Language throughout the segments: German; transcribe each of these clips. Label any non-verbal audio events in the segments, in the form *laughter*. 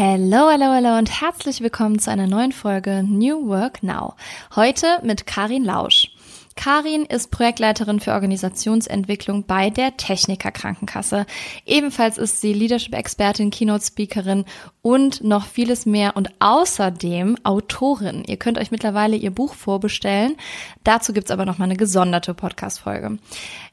Hello, hello, hello und herzlich willkommen zu einer neuen Folge New Work Now. Heute mit Karin Lausch. Karin ist Projektleiterin für Organisationsentwicklung bei der Techniker Krankenkasse. Ebenfalls ist sie Leadership-Expertin, Keynote-Speakerin und noch vieles mehr und außerdem Autorin. Ihr könnt euch mittlerweile ihr Buch vorbestellen. Dazu gibt's aber noch mal eine gesonderte Podcast-Folge.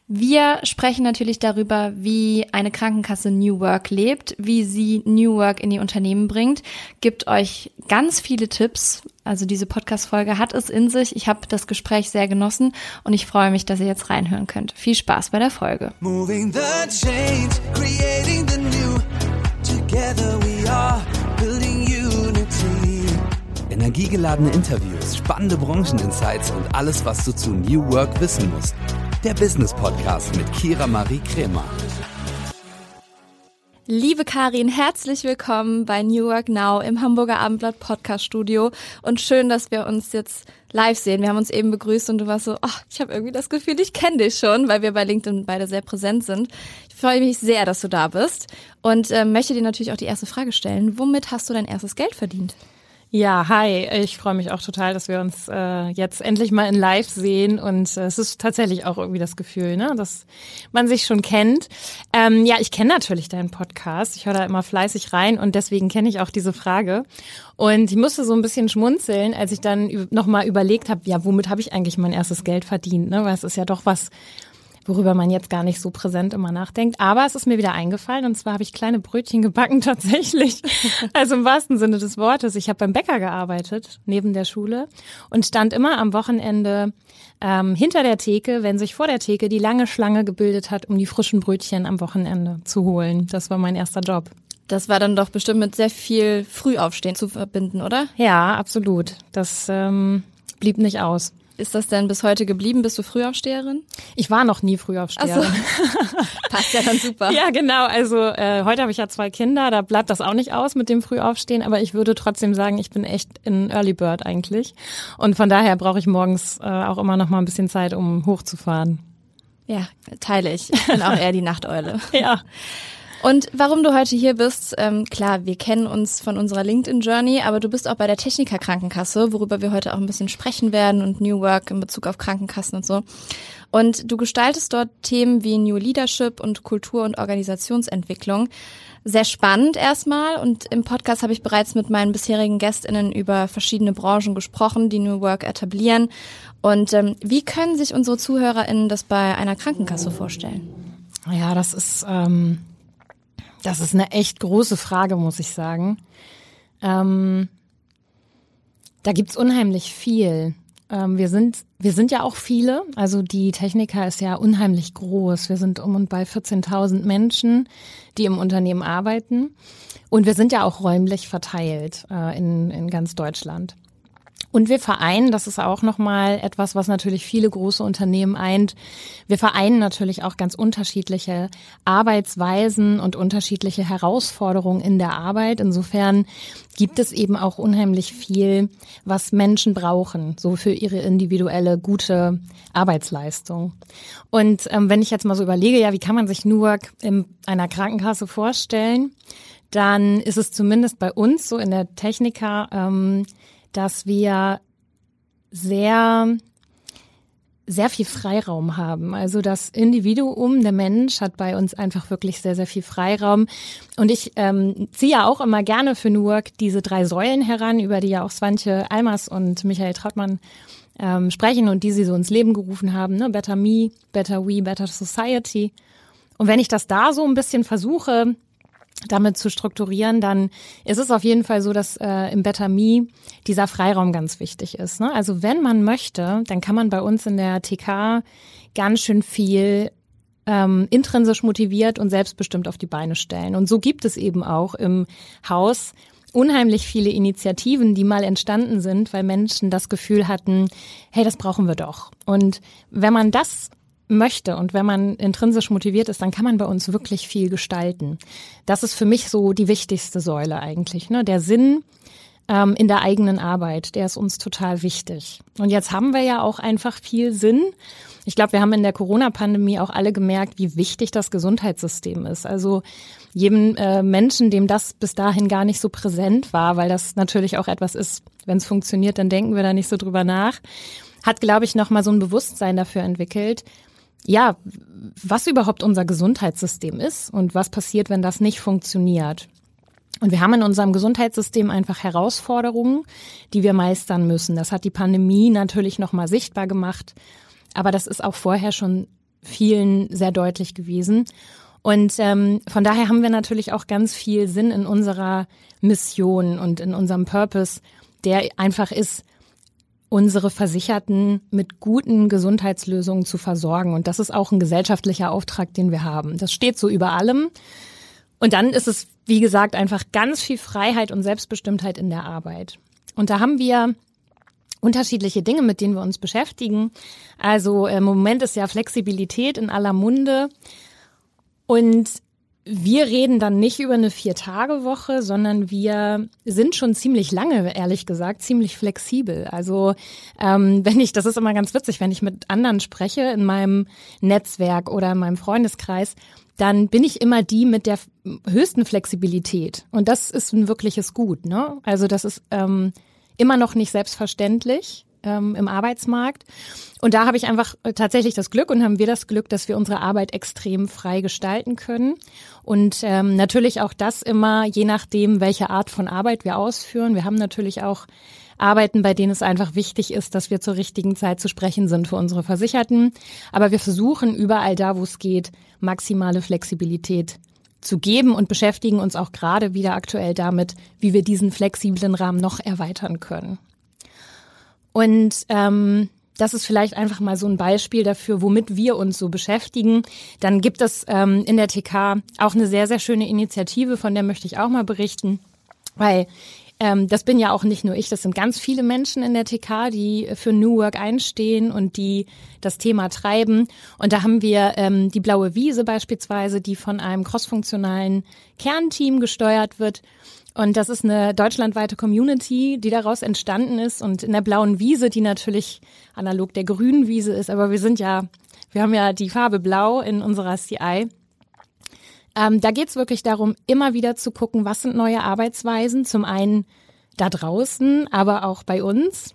Wir sprechen natürlich darüber, wie eine Krankenkasse New Work lebt, wie sie New Work in die Unternehmen bringt, gibt euch ganz viele Tipps. Also diese Podcast-Folge hat es in sich. Ich habe das Gespräch sehr genossen und ich freue mich, dass ihr jetzt reinhören könnt. Viel Spaß bei der Folge. Moving the change, creating the new. Together we are building unity. Energiegeladene Interviews, spannende Brancheninsights und alles, was du zu New Work wissen musst der Business Podcast mit Kira Marie Kremer. Liebe Karin, herzlich willkommen bei New Work Now im Hamburger Abendblatt Podcast Studio und schön, dass wir uns jetzt live sehen. Wir haben uns eben begrüßt und du warst so, ach, ich habe irgendwie das Gefühl, ich kenne dich schon, weil wir bei LinkedIn beide sehr präsent sind. Ich freue mich sehr, dass du da bist und äh, möchte dir natürlich auch die erste Frage stellen. Womit hast du dein erstes Geld verdient? Ja, hi. Ich freue mich auch total, dass wir uns äh, jetzt endlich mal in Live sehen. Und äh, es ist tatsächlich auch irgendwie das Gefühl, ne, dass man sich schon kennt. Ähm, ja, ich kenne natürlich deinen Podcast. Ich höre da immer fleißig rein und deswegen kenne ich auch diese Frage. Und ich musste so ein bisschen schmunzeln, als ich dann nochmal überlegt habe, ja, womit habe ich eigentlich mein erstes Geld verdient? Ne? Weil es ist ja doch was worüber man jetzt gar nicht so präsent immer nachdenkt. Aber es ist mir wieder eingefallen und zwar habe ich kleine Brötchen gebacken *laughs* tatsächlich. Also im wahrsten Sinne des Wortes. Ich habe beim Bäcker gearbeitet, neben der Schule und stand immer am Wochenende ähm, hinter der Theke, wenn sich vor der Theke die lange Schlange gebildet hat, um die frischen Brötchen am Wochenende zu holen. Das war mein erster Job. Das war dann doch bestimmt mit sehr viel Frühaufstehen zu verbinden, oder? Ja, absolut. Das ähm, blieb nicht aus. Ist das denn bis heute geblieben? Bist du Frühaufsteherin? Ich war noch nie Frühaufsteherin. So. *laughs* Passt ja dann super. ja, genau. Also äh, heute habe ich ja zwei Kinder, da bleibt das auch nicht aus mit dem Frühaufstehen, aber ich würde trotzdem sagen, ich bin echt in Early Bird eigentlich. Und von daher brauche ich morgens äh, auch immer noch mal ein bisschen Zeit, um hochzufahren. Ja, teile ich. Ich bin auch eher die Nachteule. *laughs* ja. Und warum du heute hier bist, ähm, klar, wir kennen uns von unserer LinkedIn-Journey, aber du bist auch bei der Techniker Krankenkasse, worüber wir heute auch ein bisschen sprechen werden und New Work in Bezug auf Krankenkassen und so. Und du gestaltest dort Themen wie New Leadership und Kultur- und Organisationsentwicklung. Sehr spannend erstmal und im Podcast habe ich bereits mit meinen bisherigen Gästinnen über verschiedene Branchen gesprochen, die New Work etablieren. Und ähm, wie können sich unsere ZuhörerInnen das bei einer Krankenkasse vorstellen? Ja, das ist ähm, das ist eine echt große Frage, muss ich sagen. Ähm, da gibt's unheimlich viel. Ähm, wir sind, wir sind ja auch viele. Also die Techniker ist ja unheimlich groß. Wir sind um und bei 14.000 Menschen, die im Unternehmen arbeiten. Und wir sind ja auch räumlich verteilt äh, in, in ganz Deutschland. Und wir vereinen, das ist auch nochmal etwas, was natürlich viele große Unternehmen eint. Wir vereinen natürlich auch ganz unterschiedliche Arbeitsweisen und unterschiedliche Herausforderungen in der Arbeit. Insofern gibt es eben auch unheimlich viel, was Menschen brauchen, so für ihre individuelle gute Arbeitsleistung. Und ähm, wenn ich jetzt mal so überlege, ja, wie kann man sich nur in einer Krankenkasse vorstellen, dann ist es zumindest bei uns so in der Techniker, ähm, dass wir sehr sehr viel Freiraum haben. Also das Individuum, der Mensch hat bei uns einfach wirklich sehr, sehr viel Freiraum. Und ich ähm, ziehe ja auch immer gerne für New Work diese drei Säulen heran, über die ja auch Swantje Almers und Michael Trautmann ähm, sprechen und die sie so ins Leben gerufen haben. Ne? Better Me, Better We, Better Society. Und wenn ich das da so ein bisschen versuche, damit zu strukturieren, dann ist es auf jeden Fall so, dass äh, im Better Me dieser Freiraum ganz wichtig ist. Ne? Also wenn man möchte, dann kann man bei uns in der TK ganz schön viel ähm, intrinsisch motiviert und selbstbestimmt auf die Beine stellen. Und so gibt es eben auch im Haus unheimlich viele Initiativen, die mal entstanden sind, weil Menschen das Gefühl hatten, hey, das brauchen wir doch. Und wenn man das möchte und wenn man intrinsisch motiviert ist, dann kann man bei uns wirklich viel gestalten. Das ist für mich so die wichtigste Säule eigentlich. Ne? Der Sinn ähm, in der eigenen Arbeit, der ist uns total wichtig. Und jetzt haben wir ja auch einfach viel Sinn. Ich glaube, wir haben in der Corona-Pandemie auch alle gemerkt, wie wichtig das Gesundheitssystem ist. Also jedem äh, Menschen, dem das bis dahin gar nicht so präsent war, weil das natürlich auch etwas ist, wenn es funktioniert, dann denken wir da nicht so drüber nach, hat, glaube ich, nochmal so ein Bewusstsein dafür entwickelt, ja, was überhaupt unser Gesundheitssystem ist und was passiert, wenn das nicht funktioniert. Und wir haben in unserem Gesundheitssystem einfach Herausforderungen, die wir meistern müssen. Das hat die Pandemie natürlich nochmal sichtbar gemacht. Aber das ist auch vorher schon vielen sehr deutlich gewesen. Und ähm, von daher haben wir natürlich auch ganz viel Sinn in unserer Mission und in unserem Purpose, der einfach ist, unsere Versicherten mit guten Gesundheitslösungen zu versorgen. Und das ist auch ein gesellschaftlicher Auftrag, den wir haben. Das steht so über allem. Und dann ist es, wie gesagt, einfach ganz viel Freiheit und Selbstbestimmtheit in der Arbeit. Und da haben wir unterschiedliche Dinge, mit denen wir uns beschäftigen. Also im Moment ist ja Flexibilität in aller Munde. Und wir reden dann nicht über eine Vier-Tage-Woche, sondern wir sind schon ziemlich lange, ehrlich gesagt, ziemlich flexibel. Also ähm, wenn ich, das ist immer ganz witzig, wenn ich mit anderen spreche in meinem Netzwerk oder in meinem Freundeskreis, dann bin ich immer die mit der höchsten Flexibilität. Und das ist ein wirkliches Gut. Ne? Also das ist ähm, immer noch nicht selbstverständlich ähm, im Arbeitsmarkt. Und da habe ich einfach äh, tatsächlich das Glück und haben wir das Glück, dass wir unsere Arbeit extrem frei gestalten können. Und ähm, natürlich auch das immer, je nachdem, welche Art von Arbeit wir ausführen. Wir haben natürlich auch Arbeiten, bei denen es einfach wichtig ist, dass wir zur richtigen Zeit zu sprechen sind für unsere Versicherten. Aber wir versuchen überall da, wo es geht, maximale Flexibilität zu geben und beschäftigen uns auch gerade wieder aktuell damit, wie wir diesen flexiblen Rahmen noch erweitern können. Und ähm, das ist vielleicht einfach mal so ein Beispiel dafür, womit wir uns so beschäftigen. Dann gibt es ähm, in der TK auch eine sehr, sehr schöne Initiative, von der möchte ich auch mal berichten, weil ähm, das bin ja auch nicht nur ich, das sind ganz viele Menschen in der TK, die für New Work einstehen und die das Thema treiben. Und da haben wir ähm, die Blaue Wiese beispielsweise, die von einem crossfunktionalen Kernteam gesteuert wird. Und das ist eine deutschlandweite Community, die daraus entstanden ist. Und in der blauen Wiese, die natürlich analog der grünen Wiese ist, aber wir sind ja, wir haben ja die Farbe Blau in unserer CI. Ähm, da geht's wirklich darum, immer wieder zu gucken, was sind neue Arbeitsweisen. Zum einen da draußen, aber auch bei uns.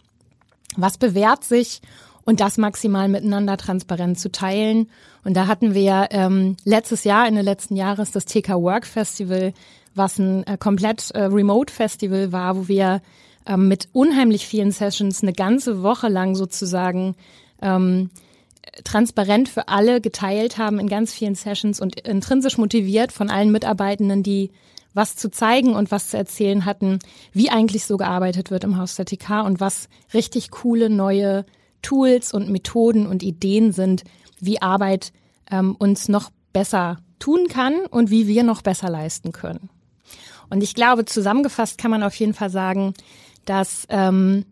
Was bewährt sich und das maximal miteinander transparent zu teilen. Und da hatten wir ähm, letztes Jahr, Ende letzten Jahres, das TK Work Festival was ein äh, komplett äh, Remote-Festival war, wo wir ähm, mit unheimlich vielen Sessions eine ganze Woche lang sozusagen ähm, transparent für alle geteilt haben in ganz vielen Sessions und intrinsisch motiviert von allen Mitarbeitenden, die was zu zeigen und was zu erzählen hatten, wie eigentlich so gearbeitet wird im Haus der TK und was richtig coole neue Tools und Methoden und Ideen sind, wie Arbeit ähm, uns noch besser tun kann und wie wir noch besser leisten können. Und ich glaube, zusammengefasst kann man auf jeden Fall sagen, dass ähm,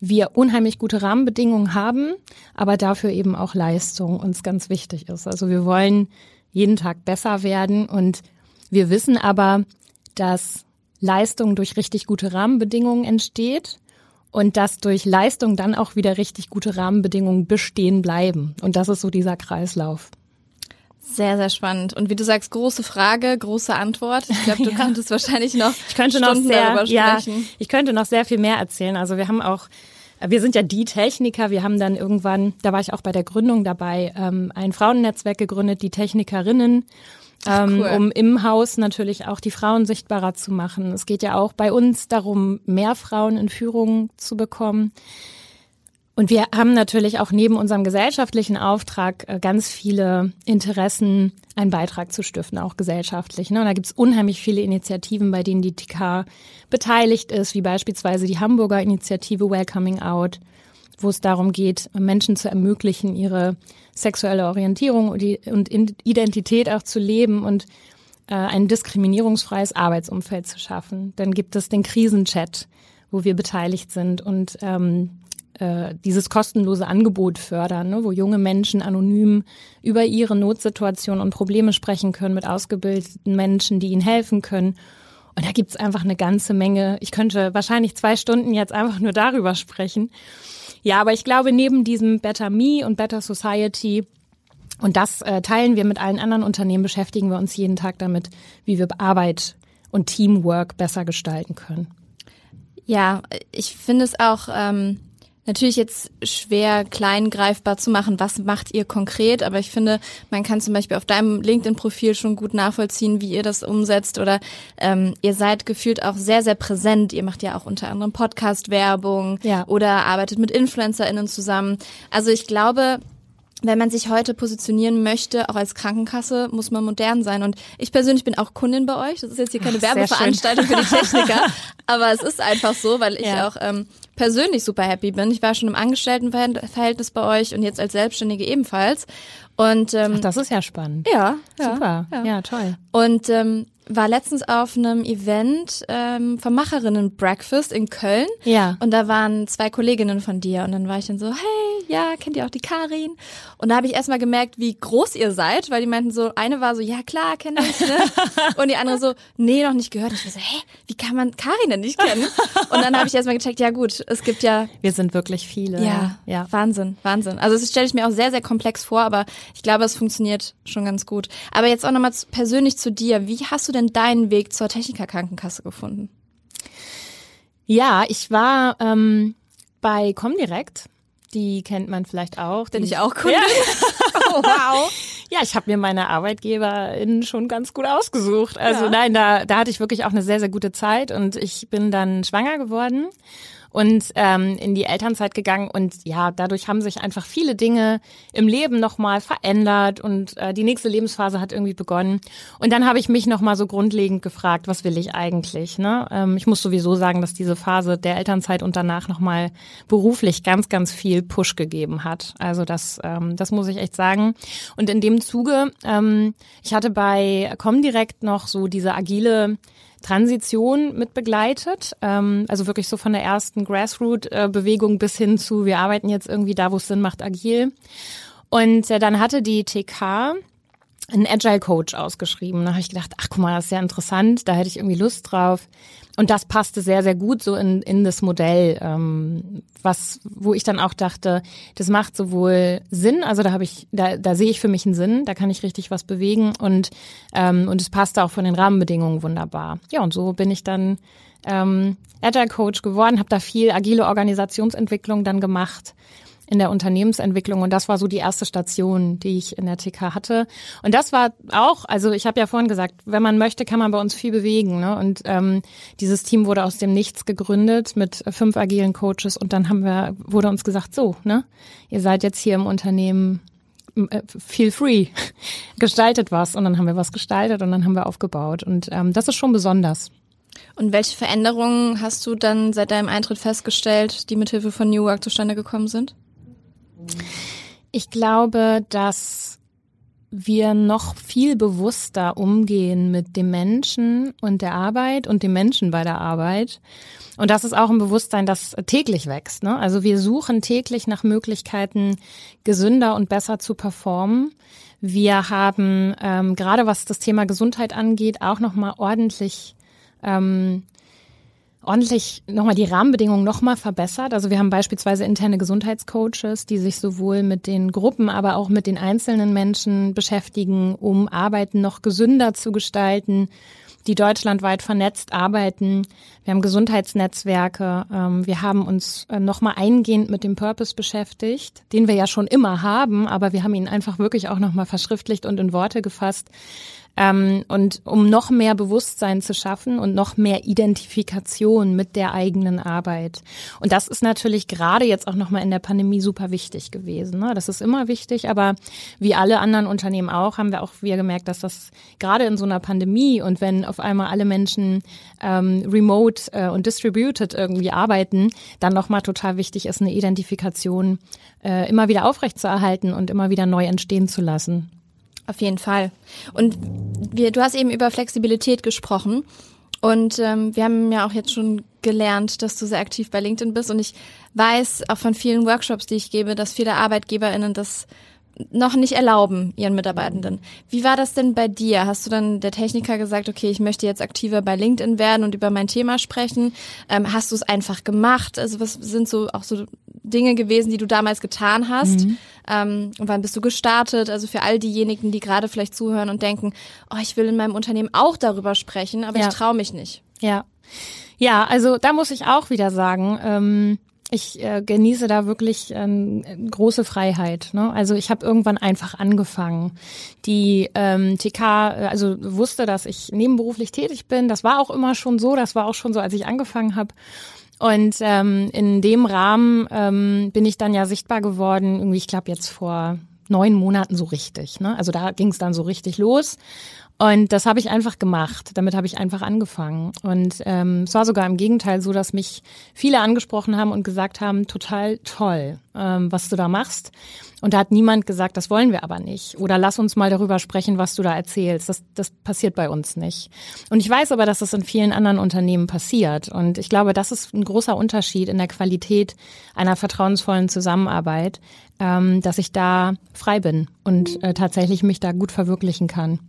wir unheimlich gute Rahmenbedingungen haben, aber dafür eben auch Leistung uns ganz wichtig ist. Also wir wollen jeden Tag besser werden und wir wissen aber, dass Leistung durch richtig gute Rahmenbedingungen entsteht und dass durch Leistung dann auch wieder richtig gute Rahmenbedingungen bestehen bleiben. Und das ist so dieser Kreislauf. Sehr, sehr spannend. Und wie du sagst, große Frage, große Antwort. Ich glaube, du *laughs* ja. könntest wahrscheinlich noch ich könnte Stunden noch sehr, darüber sprechen. Ja, ich könnte noch sehr viel mehr erzählen. Also wir haben auch, wir sind ja die Techniker. Wir haben dann irgendwann, da war ich auch bei der Gründung dabei, ähm, ein Frauennetzwerk gegründet, die Technikerinnen. Ach, ähm, cool. um im Haus natürlich auch die Frauen sichtbarer zu machen. Es geht ja auch bei uns darum, mehr Frauen in Führung zu bekommen. Und wir haben natürlich auch neben unserem gesellschaftlichen Auftrag äh, ganz viele Interessen, einen Beitrag zu stiften, auch gesellschaftlich. Ne? Und da gibt es unheimlich viele Initiativen, bei denen die TK beteiligt ist, wie beispielsweise die Hamburger Initiative Welcoming Out, wo es darum geht, Menschen zu ermöglichen, ihre sexuelle Orientierung und Identität auch zu leben und äh, ein diskriminierungsfreies Arbeitsumfeld zu schaffen. Dann gibt es den Krisenchat, wo wir beteiligt sind und ähm, äh, dieses kostenlose Angebot fördern, ne, wo junge Menschen anonym über ihre Notsituation und Probleme sprechen können mit ausgebildeten Menschen, die ihnen helfen können. Und da gibt's einfach eine ganze Menge. Ich könnte wahrscheinlich zwei Stunden jetzt einfach nur darüber sprechen. Ja, aber ich glaube, neben diesem Better Me und Better Society Und das äh, teilen wir mit allen anderen Unternehmen, beschäftigen wir uns jeden Tag damit, wie wir Arbeit und Teamwork besser gestalten können. Ja, ich finde es auch ähm, natürlich jetzt schwer klein greifbar zu machen, was macht ihr konkret, aber ich finde, man kann zum Beispiel auf deinem LinkedIn-Profil schon gut nachvollziehen, wie ihr das umsetzt oder ähm, ihr seid gefühlt auch sehr, sehr präsent. Ihr macht ja auch unter anderem Podcast-Werbung ja. oder arbeitet mit InfluencerInnen zusammen. Also ich glaube, wenn man sich heute positionieren möchte, auch als Krankenkasse, muss man modern sein. Und ich persönlich bin auch Kundin bei euch. Das ist jetzt hier keine Ach, Werbeveranstaltung für die Techniker, *laughs* aber es ist einfach so, weil ich ja. auch ähm, persönlich super happy bin. Ich war schon im Angestelltenverhältnis bei euch und jetzt als Selbstständige ebenfalls. Und ähm, Ach, das ist ja spannend. Ja, ja super. Ja, ja toll. Und ähm, war letztens auf einem Event ähm, vom Macherinnen Breakfast in Köln. Ja. Und da waren zwei Kolleginnen von dir. Und dann war ich dann so, hey, ja, kennt ihr auch die Karin? Und da habe ich erstmal gemerkt, wie groß ihr seid, weil die meinten so, eine war so, ja klar, kenne ich, ne? *laughs* Und die andere so, nee, noch nicht gehört. Und ich war so, hä, wie kann man Karin denn nicht kennen? Und dann habe ich erstmal gecheckt, ja gut, es gibt ja. Wir sind wirklich viele. Ja, ja. Wahnsinn, Wahnsinn. Also das stelle ich mir auch sehr, sehr komplex vor, aber ich glaube, es funktioniert schon ganz gut. Aber jetzt auch nochmal persönlich zu dir. Wie hast du denn deinen Weg zur Techniker Krankenkasse gefunden? Ja, ich war ähm, bei Comdirect. Die kennt man vielleicht auch. Bin ich auch Kundin? Ja. *laughs* oh, wow. Ja, ich habe mir meine ArbeitgeberInnen schon ganz gut ausgesucht. Also ja. nein, da, da hatte ich wirklich auch eine sehr, sehr gute Zeit und ich bin dann schwanger geworden und ähm, in die Elternzeit gegangen. Und ja, dadurch haben sich einfach viele Dinge im Leben nochmal verändert und äh, die nächste Lebensphase hat irgendwie begonnen. Und dann habe ich mich nochmal so grundlegend gefragt, was will ich eigentlich? Ne? Ähm, ich muss sowieso sagen, dass diese Phase der Elternzeit und danach nochmal beruflich ganz, ganz viel Push gegeben hat. Also das, ähm, das muss ich echt sagen. Und in dem Zuge, ähm, ich hatte bei Comdirect noch so diese agile Transition mit begleitet. Ähm, also wirklich so von der ersten Grassroot-Bewegung bis hin zu, wir arbeiten jetzt irgendwie da, wo es Sinn macht, agil. Und äh, dann hatte die TK einen Agile Coach ausgeschrieben. Da habe ich gedacht, ach guck mal, das ist ja interessant, da hätte ich irgendwie Lust drauf. Und das passte sehr, sehr gut so in, in das Modell, ähm, was, wo ich dann auch dachte, das macht sowohl Sinn, also da habe ich, da, da sehe ich für mich einen Sinn, da kann ich richtig was bewegen und, ähm, und es passte auch von den Rahmenbedingungen wunderbar. Ja, und so bin ich dann ähm, Agile Coach geworden, habe da viel agile Organisationsentwicklung dann gemacht in der Unternehmensentwicklung und das war so die erste Station, die ich in der TK hatte. Und das war auch, also ich habe ja vorhin gesagt, wenn man möchte, kann man bei uns viel bewegen. Ne? Und ähm, dieses Team wurde aus dem Nichts gegründet mit fünf agilen Coaches und dann haben wir, wurde uns gesagt, so, ne, ihr seid jetzt hier im Unternehmen äh, feel free, *laughs* gestaltet was und dann haben wir was gestaltet und dann haben wir aufgebaut und ähm, das ist schon besonders. Und welche Veränderungen hast du dann seit deinem Eintritt festgestellt, die mithilfe von New Work zustande gekommen sind? Ich glaube, dass wir noch viel bewusster umgehen mit dem Menschen und der Arbeit und dem Menschen bei der Arbeit. Und das ist auch ein Bewusstsein, das täglich wächst. Ne? Also wir suchen täglich nach Möglichkeiten, gesünder und besser zu performen. Wir haben ähm, gerade was das Thema Gesundheit angeht, auch nochmal ordentlich ähm, ordentlich nochmal die Rahmenbedingungen nochmal verbessert. Also wir haben beispielsweise interne Gesundheitscoaches, die sich sowohl mit den Gruppen, aber auch mit den einzelnen Menschen beschäftigen, um Arbeiten noch gesünder zu gestalten, die deutschlandweit vernetzt arbeiten. Wir haben Gesundheitsnetzwerke. Ähm, wir haben uns äh, nochmal eingehend mit dem Purpose beschäftigt, den wir ja schon immer haben, aber wir haben ihn einfach wirklich auch nochmal verschriftlicht und in Worte gefasst. Ähm, und um noch mehr Bewusstsein zu schaffen und noch mehr Identifikation mit der eigenen Arbeit. Und das ist natürlich gerade jetzt auch nochmal in der Pandemie super wichtig gewesen. Ne? Das ist immer wichtig, aber wie alle anderen Unternehmen auch, haben wir auch wir gemerkt, dass das gerade in so einer Pandemie und wenn auf einmal alle Menschen ähm, remote äh, und distributed irgendwie arbeiten, dann nochmal total wichtig ist, eine Identifikation äh, immer wieder aufrechtzuerhalten und immer wieder neu entstehen zu lassen. Auf jeden Fall. Und wir, du hast eben über Flexibilität gesprochen. Und ähm, wir haben ja auch jetzt schon gelernt, dass du sehr aktiv bei LinkedIn bist. Und ich weiß auch von vielen Workshops, die ich gebe, dass viele ArbeitgeberInnen das noch nicht erlauben, ihren Mitarbeitenden. Wie war das denn bei dir? Hast du dann der Techniker gesagt, okay, ich möchte jetzt aktiver bei LinkedIn werden und über mein Thema sprechen? Ähm, hast du es einfach gemacht? Also was sind so auch so Dinge gewesen, die du damals getan hast? Mhm. Ähm, und wann bist du gestartet? Also für all diejenigen, die gerade vielleicht zuhören und denken, oh, ich will in meinem Unternehmen auch darüber sprechen, aber ja. ich traue mich nicht. Ja. Ja, also da muss ich auch wieder sagen, ähm, ich äh, genieße da wirklich ähm, große Freiheit. Ne? Also ich habe irgendwann einfach angefangen. Die ähm, TK, äh, also wusste, dass ich nebenberuflich tätig bin. Das war auch immer schon so. Das war auch schon so, als ich angefangen habe. Und ähm, in dem Rahmen ähm, bin ich dann ja sichtbar geworden. Irgendwie, ich glaube jetzt vor neun Monaten so richtig. Ne? Also da ging es dann so richtig los. Und das habe ich einfach gemacht. Damit habe ich einfach angefangen. Und ähm, es war sogar im Gegenteil so, dass mich viele angesprochen haben und gesagt haben, total toll, ähm, was du da machst. Und da hat niemand gesagt, das wollen wir aber nicht. Oder lass uns mal darüber sprechen, was du da erzählst. Das, das passiert bei uns nicht. Und ich weiß aber, dass das in vielen anderen Unternehmen passiert. Und ich glaube, das ist ein großer Unterschied in der Qualität einer vertrauensvollen Zusammenarbeit, ähm, dass ich da frei bin und äh, tatsächlich mich da gut verwirklichen kann.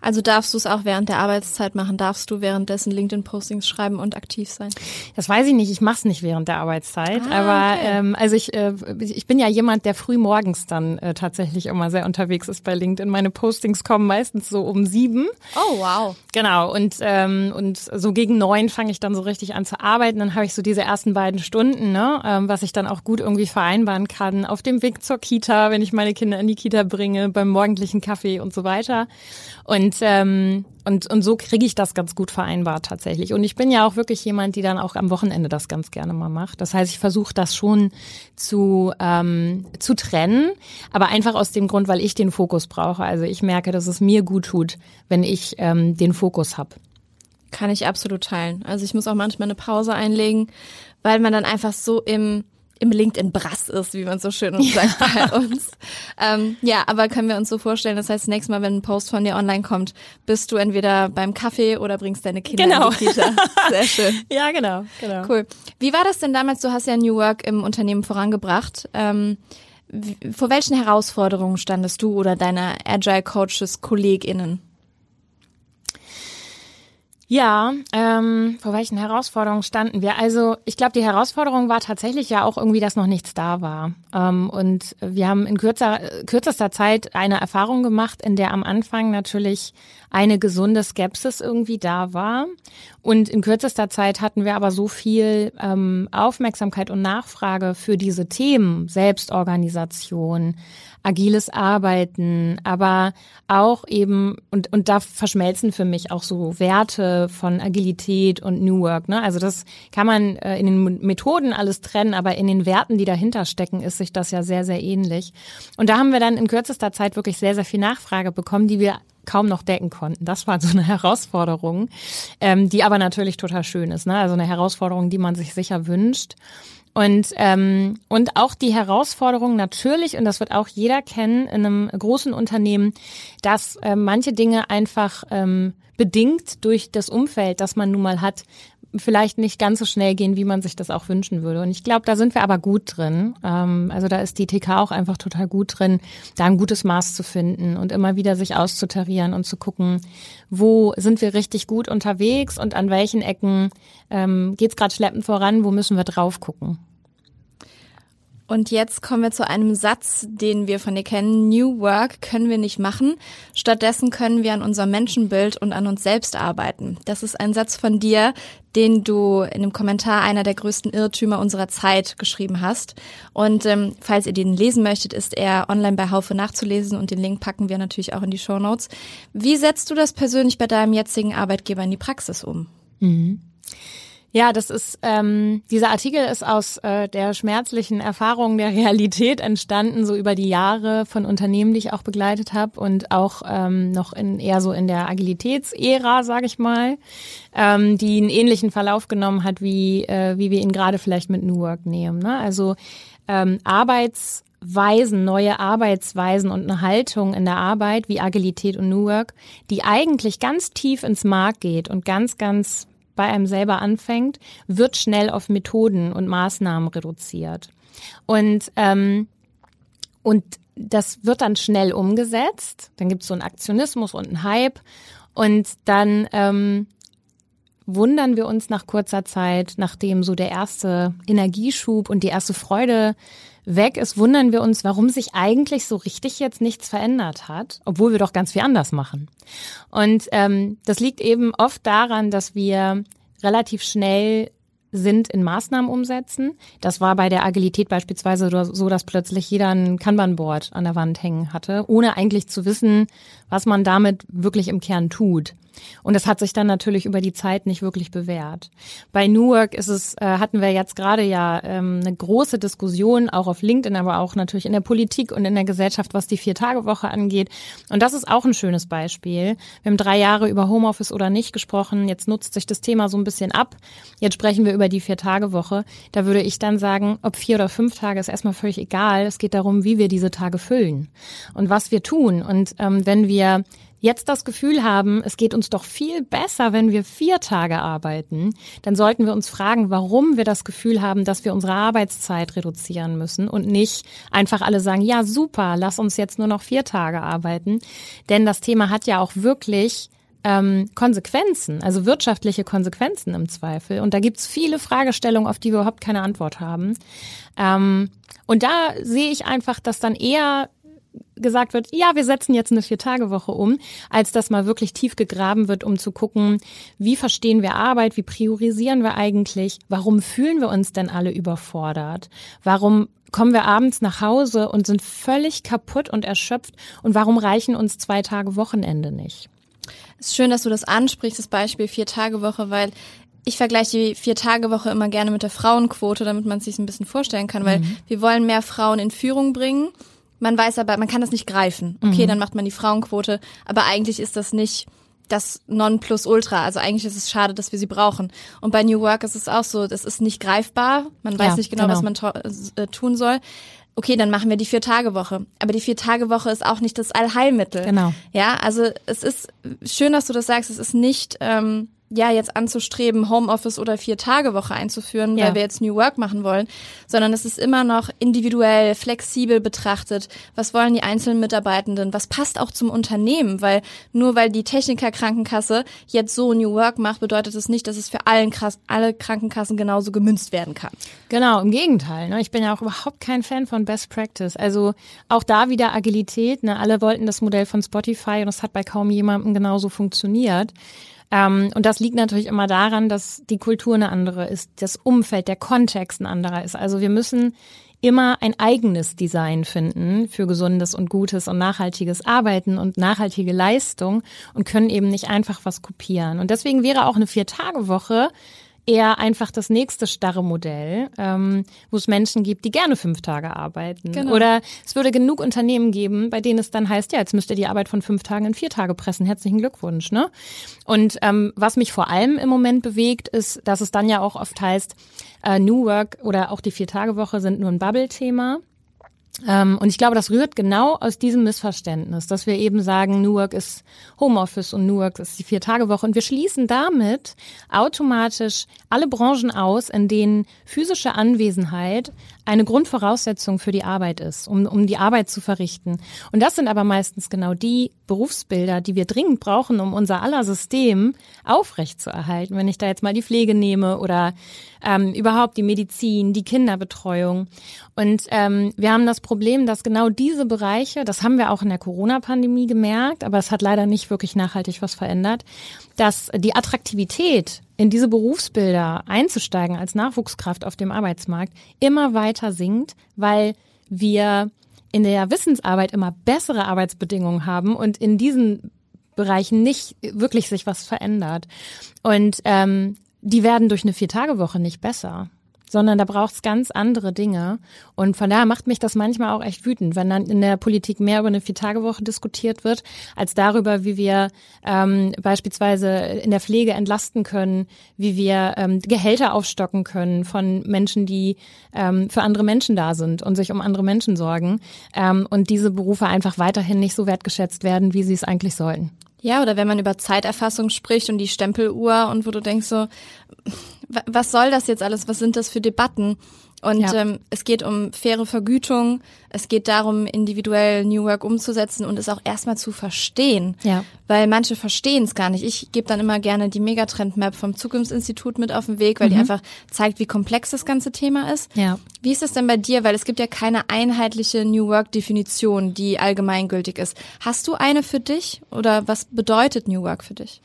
Also darfst du es auch während der Arbeitszeit machen? Darfst du währenddessen LinkedIn-Postings schreiben und aktiv sein? Das weiß ich nicht. Ich mache es nicht während der Arbeitszeit. Ah, aber okay. ähm, also ich, äh, ich bin ja jemand, der früh morgens dann äh, tatsächlich immer sehr unterwegs ist bei LinkedIn. Meine Postings kommen meistens so um sieben. Oh wow. Genau. Und ähm, und so gegen neun fange ich dann so richtig an zu arbeiten. Dann habe ich so diese ersten beiden Stunden, ne, ähm, was ich dann auch gut irgendwie vereinbaren kann auf dem Weg zur Kita, wenn ich meine Kinder in die Kita bringe, beim morgendlichen Kaffee und so weiter. Und, ähm, und, und so kriege ich das ganz gut vereinbart tatsächlich. Und ich bin ja auch wirklich jemand, die dann auch am Wochenende das ganz gerne mal macht. Das heißt, ich versuche das schon zu, ähm, zu trennen, aber einfach aus dem Grund, weil ich den Fokus brauche. Also ich merke, dass es mir gut tut, wenn ich ähm, den Fokus habe. Kann ich absolut teilen. Also ich muss auch manchmal eine Pause einlegen, weil man dann einfach so im im LinkedIn-Brass ist, wie man so schön sagt ja. bei uns. Ähm, ja, aber können wir uns so vorstellen, das heißt, nächstes Mal, wenn ein Post von dir online kommt, bist du entweder beim Kaffee oder bringst deine Kinder genau. in die Kita. Sehr *laughs* schön. ja, genau, genau. Cool. Wie war das denn damals? Du hast ja New Work im Unternehmen vorangebracht. Ähm, vor welchen Herausforderungen standest du oder deine Agile Coaches KollegInnen? Ja, ähm, vor welchen Herausforderungen standen wir? Also ich glaube, die Herausforderung war tatsächlich ja auch irgendwie, dass noch nichts da war. Ähm, und wir haben in kürzer, kürzester Zeit eine Erfahrung gemacht, in der am Anfang natürlich eine gesunde Skepsis irgendwie da war. Und in kürzester Zeit hatten wir aber so viel ähm, Aufmerksamkeit und Nachfrage für diese Themen, Selbstorganisation, agiles Arbeiten, aber auch eben, und, und da verschmelzen für mich auch so Werte von Agilität und New Work. Ne? Also das kann man äh, in den Methoden alles trennen, aber in den Werten, die dahinter stecken, ist sich das ja sehr, sehr ähnlich. Und da haben wir dann in kürzester Zeit wirklich sehr, sehr viel Nachfrage bekommen, die wir kaum noch decken konnten. Das war so eine *laughs* Herausforderung, ähm, die aber natürlich total schön ist. Ne? Also eine Herausforderung, die man sich sicher wünscht. Und, ähm, und auch die Herausforderung natürlich, und das wird auch jeder kennen in einem großen Unternehmen, dass äh, manche Dinge einfach ähm, bedingt durch das Umfeld, das man nun mal hat, vielleicht nicht ganz so schnell gehen, wie man sich das auch wünschen würde. Und ich glaube, da sind wir aber gut drin. Ähm, also da ist die TK auch einfach total gut drin, da ein gutes Maß zu finden und immer wieder sich auszutarieren und zu gucken, wo sind wir richtig gut unterwegs und an welchen Ecken ähm, geht es gerade schleppend voran, wo müssen wir drauf gucken. Und jetzt kommen wir zu einem Satz, den wir von dir kennen. New Work können wir nicht machen. Stattdessen können wir an unserem Menschenbild und an uns selbst arbeiten. Das ist ein Satz von dir, den du in dem Kommentar einer der größten Irrtümer unserer Zeit geschrieben hast. Und ähm, falls ihr den lesen möchtet, ist er online bei Haufe nachzulesen und den Link packen wir natürlich auch in die Show Notes. Wie setzt du das persönlich bei deinem jetzigen Arbeitgeber in die Praxis um? Mhm. Ja, das ist ähm, dieser Artikel ist aus äh, der schmerzlichen Erfahrung der Realität entstanden, so über die Jahre von Unternehmen, die ich auch begleitet habe und auch ähm, noch in eher so in der Agilitätsära, sage ich mal, ähm, die einen ähnlichen Verlauf genommen hat, wie äh, wie wir ihn gerade vielleicht mit New Work nehmen. Ne? Also ähm, Arbeitsweisen, neue Arbeitsweisen und eine Haltung in der Arbeit wie Agilität und New Work, die eigentlich ganz tief ins Mark geht und ganz, ganz bei einem selber anfängt, wird schnell auf Methoden und Maßnahmen reduziert. Und, ähm, und das wird dann schnell umgesetzt. Dann gibt es so einen Aktionismus und einen Hype. Und dann ähm, wundern wir uns nach kurzer Zeit, nachdem so der erste Energieschub und die erste Freude weg ist, wundern wir uns, warum sich eigentlich so richtig jetzt nichts verändert hat, obwohl wir doch ganz viel anders machen. Und ähm, das liegt eben oft daran, dass wir relativ schnell sind in Maßnahmen umsetzen. Das war bei der Agilität beispielsweise so, dass plötzlich jeder ein Kanban-Board an der Wand hängen hatte, ohne eigentlich zu wissen, was man damit wirklich im Kern tut. Und das hat sich dann natürlich über die Zeit nicht wirklich bewährt. Bei New Work ist es, äh, hatten wir jetzt gerade ja ähm, eine große Diskussion, auch auf LinkedIn, aber auch natürlich in der Politik und in der Gesellschaft, was die Vier-Tage-Woche angeht. Und das ist auch ein schönes Beispiel. Wir haben drei Jahre über Homeoffice oder nicht gesprochen. Jetzt nutzt sich das Thema so ein bisschen ab. Jetzt sprechen wir über die Vier-Tage-Woche. Da würde ich dann sagen, ob vier oder fünf Tage ist erstmal völlig egal. Es geht darum, wie wir diese Tage füllen und was wir tun. Und ähm, wenn wir jetzt das Gefühl haben, es geht uns doch viel besser, wenn wir vier Tage arbeiten, dann sollten wir uns fragen, warum wir das Gefühl haben, dass wir unsere Arbeitszeit reduzieren müssen und nicht einfach alle sagen, ja super, lass uns jetzt nur noch vier Tage arbeiten. Denn das Thema hat ja auch wirklich ähm, Konsequenzen, also wirtschaftliche Konsequenzen im Zweifel. Und da gibt's viele Fragestellungen, auf die wir überhaupt keine Antwort haben. Ähm, und da sehe ich einfach, dass dann eher gesagt wird, ja, wir setzen jetzt eine Vier-Tage-Woche um, als dass mal wirklich tief gegraben wird, um zu gucken, wie verstehen wir Arbeit, wie priorisieren wir eigentlich, warum fühlen wir uns denn alle überfordert, warum kommen wir abends nach Hause und sind völlig kaputt und erschöpft und warum reichen uns zwei Tage Wochenende nicht? Es ist schön, dass du das ansprichst, das Beispiel Vier-Tage-Woche, weil ich vergleiche die Vier-Tage-Woche immer gerne mit der Frauenquote, damit man es sich ein bisschen vorstellen kann, weil mhm. wir wollen mehr Frauen in Führung bringen man weiß aber, man kann das nicht greifen. Okay, mhm. dann macht man die Frauenquote, aber eigentlich ist das nicht das Nonplusultra. Also eigentlich ist es schade, dass wir sie brauchen. Und bei New Work ist es auch so, das ist nicht greifbar. Man weiß ja, nicht genau, genau, was man äh, tun soll. Okay, dann machen wir die Vier-Tage-Woche. Aber die Vier-Tage-Woche ist auch nicht das Allheilmittel. Genau. Ja, also es ist schön, dass du das sagst. Es ist nicht ähm, ja jetzt anzustreben, Homeoffice oder Vier-Tage-Woche einzuführen, ja. weil wir jetzt New Work machen wollen, sondern es ist immer noch individuell, flexibel betrachtet. Was wollen die einzelnen Mitarbeitenden? Was passt auch zum Unternehmen? Weil nur weil die Techniker-Krankenkasse jetzt so New Work macht, bedeutet es nicht, dass es für allen, alle Krankenkassen genauso gemünzt werden kann. Genau, im Gegenteil. Ne? Ich bin ja auch überhaupt kein Fan von Best Practice. Also auch da wieder Agilität. Ne? Alle wollten das Modell von Spotify und es hat bei kaum jemandem genauso funktioniert. Ähm, und das liegt natürlich immer daran, dass die Kultur eine andere ist, das Umfeld, der Kontext ein anderer ist. Also wir müssen immer ein eigenes Design finden für gesundes und gutes und nachhaltiges Arbeiten und nachhaltige Leistung und können eben nicht einfach was kopieren. Und deswegen wäre auch eine Vier-Tage-Woche eher einfach das nächste starre Modell, ähm, wo es Menschen gibt, die gerne fünf Tage arbeiten. Genau. Oder es würde genug Unternehmen geben, bei denen es dann heißt, ja, jetzt müsst ihr die Arbeit von fünf Tagen in vier Tage pressen. Herzlichen Glückwunsch. Ne? Und ähm, was mich vor allem im Moment bewegt, ist, dass es dann ja auch oft heißt, äh, New Work oder auch die Vier-Tage-Woche sind nur ein Bubble-Thema. Ähm, und ich glaube, das rührt genau aus diesem Missverständnis, dass wir eben sagen, New Work ist Homeoffice und New Work ist die Vier-Tage-Woche. Und wir schließen damit automatisch alle Branchen aus, in denen physische Anwesenheit eine Grundvoraussetzung für die Arbeit ist, um, um die Arbeit zu verrichten. Und das sind aber meistens genau die Berufsbilder, die wir dringend brauchen, um unser aller System aufrechtzuerhalten. Wenn ich da jetzt mal die Pflege nehme oder ähm, überhaupt die Medizin, die Kinderbetreuung. Und ähm, wir haben das Problem, dass genau diese Bereiche, das haben wir auch in der Corona-Pandemie gemerkt, aber es hat leider nicht wirklich nachhaltig was verändert, dass die Attraktivität in diese Berufsbilder einzusteigen als Nachwuchskraft auf dem Arbeitsmarkt immer weiter sinkt, weil wir in der Wissensarbeit immer bessere Arbeitsbedingungen haben und in diesen Bereichen nicht wirklich sich was verändert. Und ähm, die werden durch eine Viertagewoche nicht besser sondern da braucht es ganz andere Dinge. Und von daher macht mich das manchmal auch echt wütend, wenn dann in der Politik mehr über eine Viertagewoche diskutiert wird, als darüber, wie wir ähm, beispielsweise in der Pflege entlasten können, wie wir ähm, Gehälter aufstocken können von Menschen, die ähm, für andere Menschen da sind und sich um andere Menschen sorgen ähm, und diese Berufe einfach weiterhin nicht so wertgeschätzt werden, wie sie es eigentlich sollten. Ja, oder wenn man über Zeiterfassung spricht und die Stempeluhr und wo du denkst so, was soll das jetzt alles? Was sind das für Debatten? Und Ja. ähm, es geht um faire Vergütung, es geht darum, individuell New Work umzusetzen und es auch erstmal zu verstehen. Ja. Weil manche verstehen es gar nicht. Ich gebe dann immer gerne die Megatrend-Map vom Zukunftsinstitut mit auf den Weg, weil die einfach zeigt, wie komplex das ganze Thema ist. Mhm. Ja. Wie ist es denn bei dir? Weil es gibt ja keine einheitliche New Work-Definition, die allgemeingültig ist. Hast du eine für dich oder was bedeutet New Work für dich?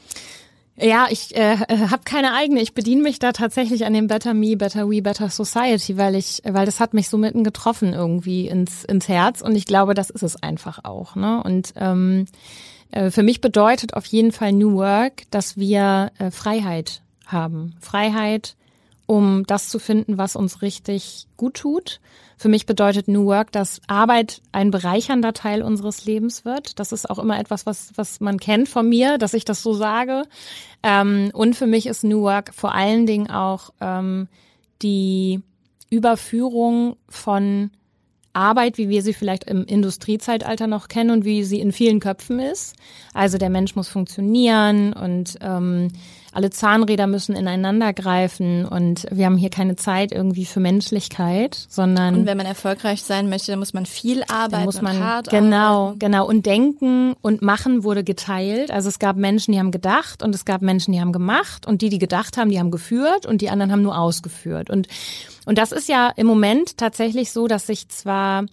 Ja, ich äh, habe keine eigene. Ich bediene mich da tatsächlich an dem Better Me, Better We, Better Society, weil ich, weil das hat mich so mitten getroffen irgendwie ins ins Herz und ich glaube, das ist es einfach auch. Ne? Und ähm, äh, für mich bedeutet auf jeden Fall New Work, dass wir äh, Freiheit haben, Freiheit, um das zu finden, was uns richtig gut tut. Für mich bedeutet New Work, dass Arbeit ein bereichernder Teil unseres Lebens wird. Das ist auch immer etwas, was, was man kennt von mir, dass ich das so sage. Ähm, und für mich ist New Work vor allen Dingen auch ähm, die Überführung von Arbeit, wie wir sie vielleicht im Industriezeitalter noch kennen und wie sie in vielen Köpfen ist. Also der Mensch muss funktionieren und ähm, alle Zahnräder müssen ineinander greifen und wir haben hier keine Zeit irgendwie für Menschlichkeit, sondern Und wenn man erfolgreich sein möchte, dann muss man viel arbeiten dann muss man und hart genau, arbeiten. genau und denken und machen wurde geteilt. Also es gab Menschen, die haben gedacht und es gab Menschen, die haben gemacht und die, die gedacht haben, die haben geführt und die anderen haben nur ausgeführt. Und und das ist ja im Moment tatsächlich so, dass sich zwar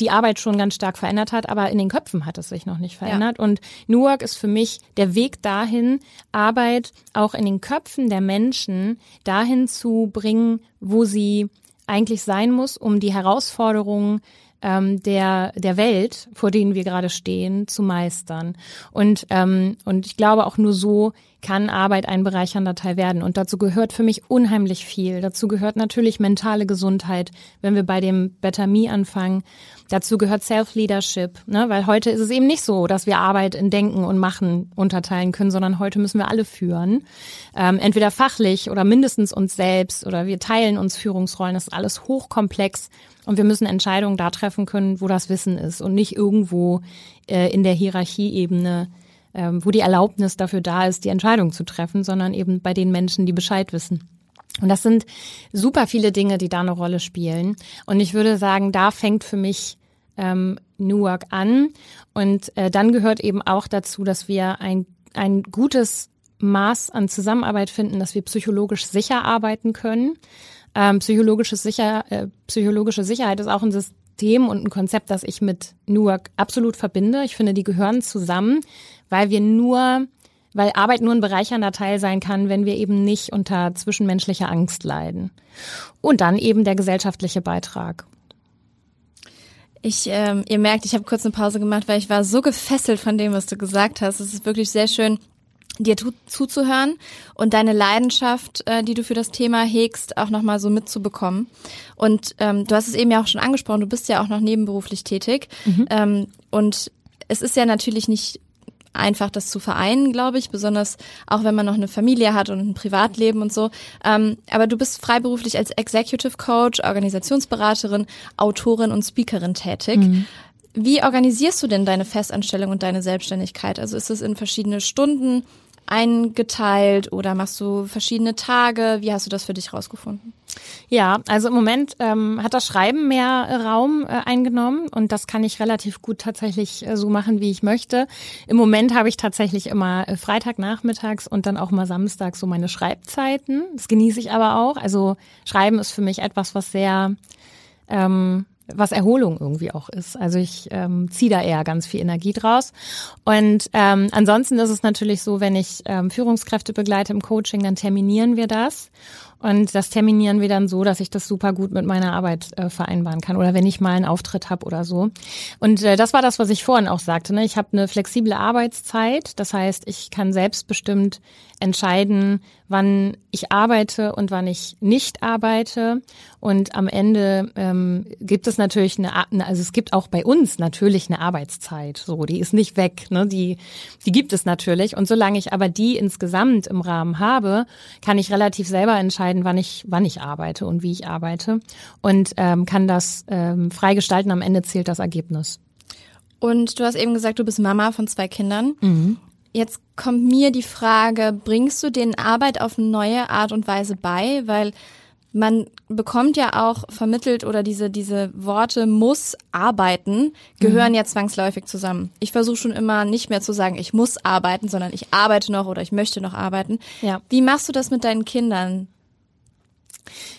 die Arbeit schon ganz stark verändert hat, aber in den Köpfen hat es sich noch nicht verändert. Und New Work ist für mich der Weg dahin, Arbeit auch in den Köpfen der Menschen dahin zu bringen, wo sie eigentlich sein muss, um die Herausforderungen ähm, der, der Welt, vor denen wir gerade stehen, zu meistern. Und, ähm, und ich glaube, auch nur so kann Arbeit ein bereichernder Teil werden. Und dazu gehört für mich unheimlich viel. Dazu gehört natürlich mentale Gesundheit, wenn wir bei dem Better Me anfangen. Dazu gehört Self-Leadership, ne? weil heute ist es eben nicht so, dass wir Arbeit in Denken und Machen unterteilen können, sondern heute müssen wir alle führen. Ähm, entweder fachlich oder mindestens uns selbst oder wir teilen uns Führungsrollen. Das ist alles hochkomplex und wir müssen Entscheidungen da treffen können, wo das Wissen ist und nicht irgendwo äh, in der Hierarchieebene, ähm, wo die Erlaubnis dafür da ist, die Entscheidung zu treffen, sondern eben bei den Menschen, die Bescheid wissen. Und das sind super viele Dinge, die da eine Rolle spielen. Und ich würde sagen, da fängt für mich ähm, New Work an. Und äh, dann gehört eben auch dazu, dass wir ein, ein gutes Maß an Zusammenarbeit finden, dass wir psychologisch sicher arbeiten können. Ähm, Sicher, äh, psychologische Sicherheit ist auch ein System und ein Konzept, das ich mit New Work absolut verbinde. Ich finde, die gehören zusammen, weil wir nur weil Arbeit nur ein bereichernder Teil sein kann, wenn wir eben nicht unter zwischenmenschlicher Angst leiden. Und dann eben der gesellschaftliche Beitrag. Ich, ähm, ihr merkt, ich habe kurz eine Pause gemacht, weil ich war so gefesselt von dem, was du gesagt hast. Es ist wirklich sehr schön, dir tu- zuzuhören und deine Leidenschaft, äh, die du für das Thema hegst, auch nochmal so mitzubekommen. Und ähm, du hast es eben ja auch schon angesprochen, du bist ja auch noch nebenberuflich tätig. Ähm, und es ist ja natürlich nicht einfach, das zu vereinen, glaube ich, besonders auch wenn man noch eine Familie hat und ein Privatleben und so. Ähm, aber du bist freiberuflich als Executive Coach, Organisationsberaterin, Autorin und Speakerin tätig. Wie organisierst du denn deine Festanstellung und deine Selbstständigkeit? Also ist es in verschiedene Stunden eingeteilt oder machst du verschiedene Tage? Wie hast du das für dich rausgefunden? Ja, also im Moment ähm, hat das Schreiben mehr Raum äh, eingenommen und das kann ich relativ gut tatsächlich äh, so machen, wie ich möchte. Im Moment habe ich tatsächlich immer äh, Freitagnachmittags und dann auch mal samstags so meine Schreibzeiten. Das genieße ich aber auch. Also Schreiben ist für mich etwas, was sehr ähm, was Erholung irgendwie auch ist. Also ich ähm, ziehe da eher ganz viel Energie draus. Und ähm, ansonsten ist es natürlich so, wenn ich ähm, Führungskräfte begleite im Coaching, dann terminieren wir das. Und das terminieren wir dann so, dass ich das super gut mit meiner Arbeit äh, vereinbaren kann. Oder wenn ich mal einen Auftritt habe oder so. Und äh, das war das, was ich vorhin auch sagte. Ne? Ich habe eine flexible Arbeitszeit. Das heißt, ich kann selbstbestimmt entscheiden, wann ich arbeite und wann ich nicht arbeite. Und am Ende ähm, gibt es natürlich eine, eine, also es gibt auch bei uns natürlich eine Arbeitszeit. So, die ist nicht weg. Ne? Die, die gibt es natürlich. Und solange ich aber die insgesamt im Rahmen habe, kann ich relativ selber entscheiden, wann ich, wann ich arbeite und wie ich arbeite. Und ähm, kann das ähm, frei gestalten. Am Ende zählt das Ergebnis. Und du hast eben gesagt, du bist Mama von zwei Kindern. jetzt kommt mir die Frage, bringst du den Arbeit auf eine neue Art und Weise bei? Weil man bekommt ja auch vermittelt oder diese, diese Worte muss arbeiten gehören mhm. ja zwangsläufig zusammen. Ich versuche schon immer nicht mehr zu sagen, ich muss arbeiten, sondern ich arbeite noch oder ich möchte noch arbeiten. Ja. Wie machst du das mit deinen Kindern?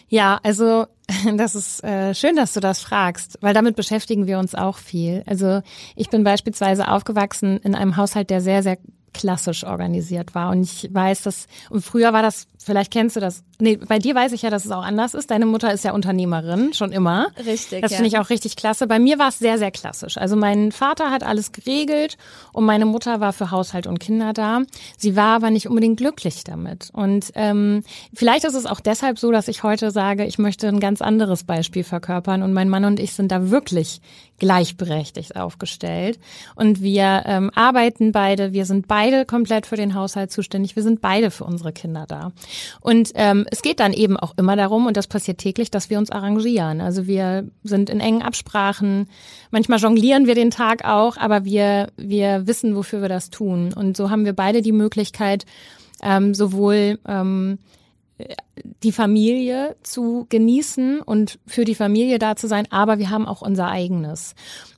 Ja, also *laughs* das ist äh, schön, dass du das fragst, weil damit beschäftigen wir uns auch viel. Also ich bin beispielsweise aufgewachsen in einem Haushalt, der sehr, sehr klassisch organisiert war. Und ich weiß, dass, und früher war das Vielleicht kennst du das. Nee, bei dir weiß ich ja, dass es auch anders ist. Deine Mutter ist ja Unternehmerin, schon immer. Richtig. Das finde ich auch richtig klasse. Bei mir war es sehr, sehr klassisch. Also mein Vater hat alles geregelt und meine Mutter war für Haushalt und Kinder da. Sie war aber nicht unbedingt glücklich damit. Und ähm, vielleicht ist es auch deshalb so, dass ich heute sage, ich möchte ein ganz anderes Beispiel verkörpern. Und mein Mann und ich sind da wirklich gleichberechtigt aufgestellt. Und wir ähm, arbeiten beide, wir sind beide komplett für den Haushalt zuständig, wir sind beide für unsere Kinder da. Und ähm, es geht dann eben auch immer darum, und das passiert täglich, dass wir uns arrangieren. Also wir sind in engen Absprachen. Manchmal jonglieren wir den Tag auch, aber wir, wir wissen, wofür wir das tun. Und so haben wir beide die Möglichkeit, ähm, sowohl ähm, die Familie zu genießen und für die Familie da zu sein, aber wir haben auch unser eigenes.